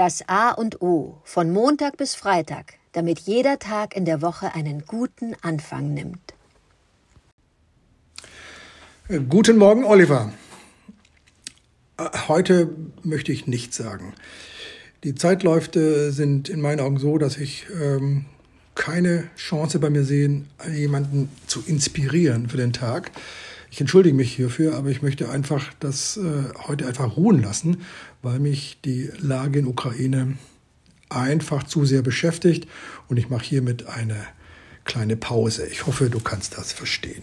Das A und O von Montag bis Freitag, damit jeder Tag in der Woche einen guten Anfang nimmt. Guten Morgen, Oliver. Heute möchte ich nichts sagen. Die Zeitläufe sind in meinen Augen so, dass ich ähm, keine Chance bei mir sehe, jemanden zu inspirieren für den Tag. Ich entschuldige mich hierfür, aber ich möchte einfach das äh, heute einfach ruhen lassen, weil mich die Lage in Ukraine einfach zu sehr beschäftigt und ich mache hiermit eine kleine Pause. Ich hoffe, du kannst das verstehen.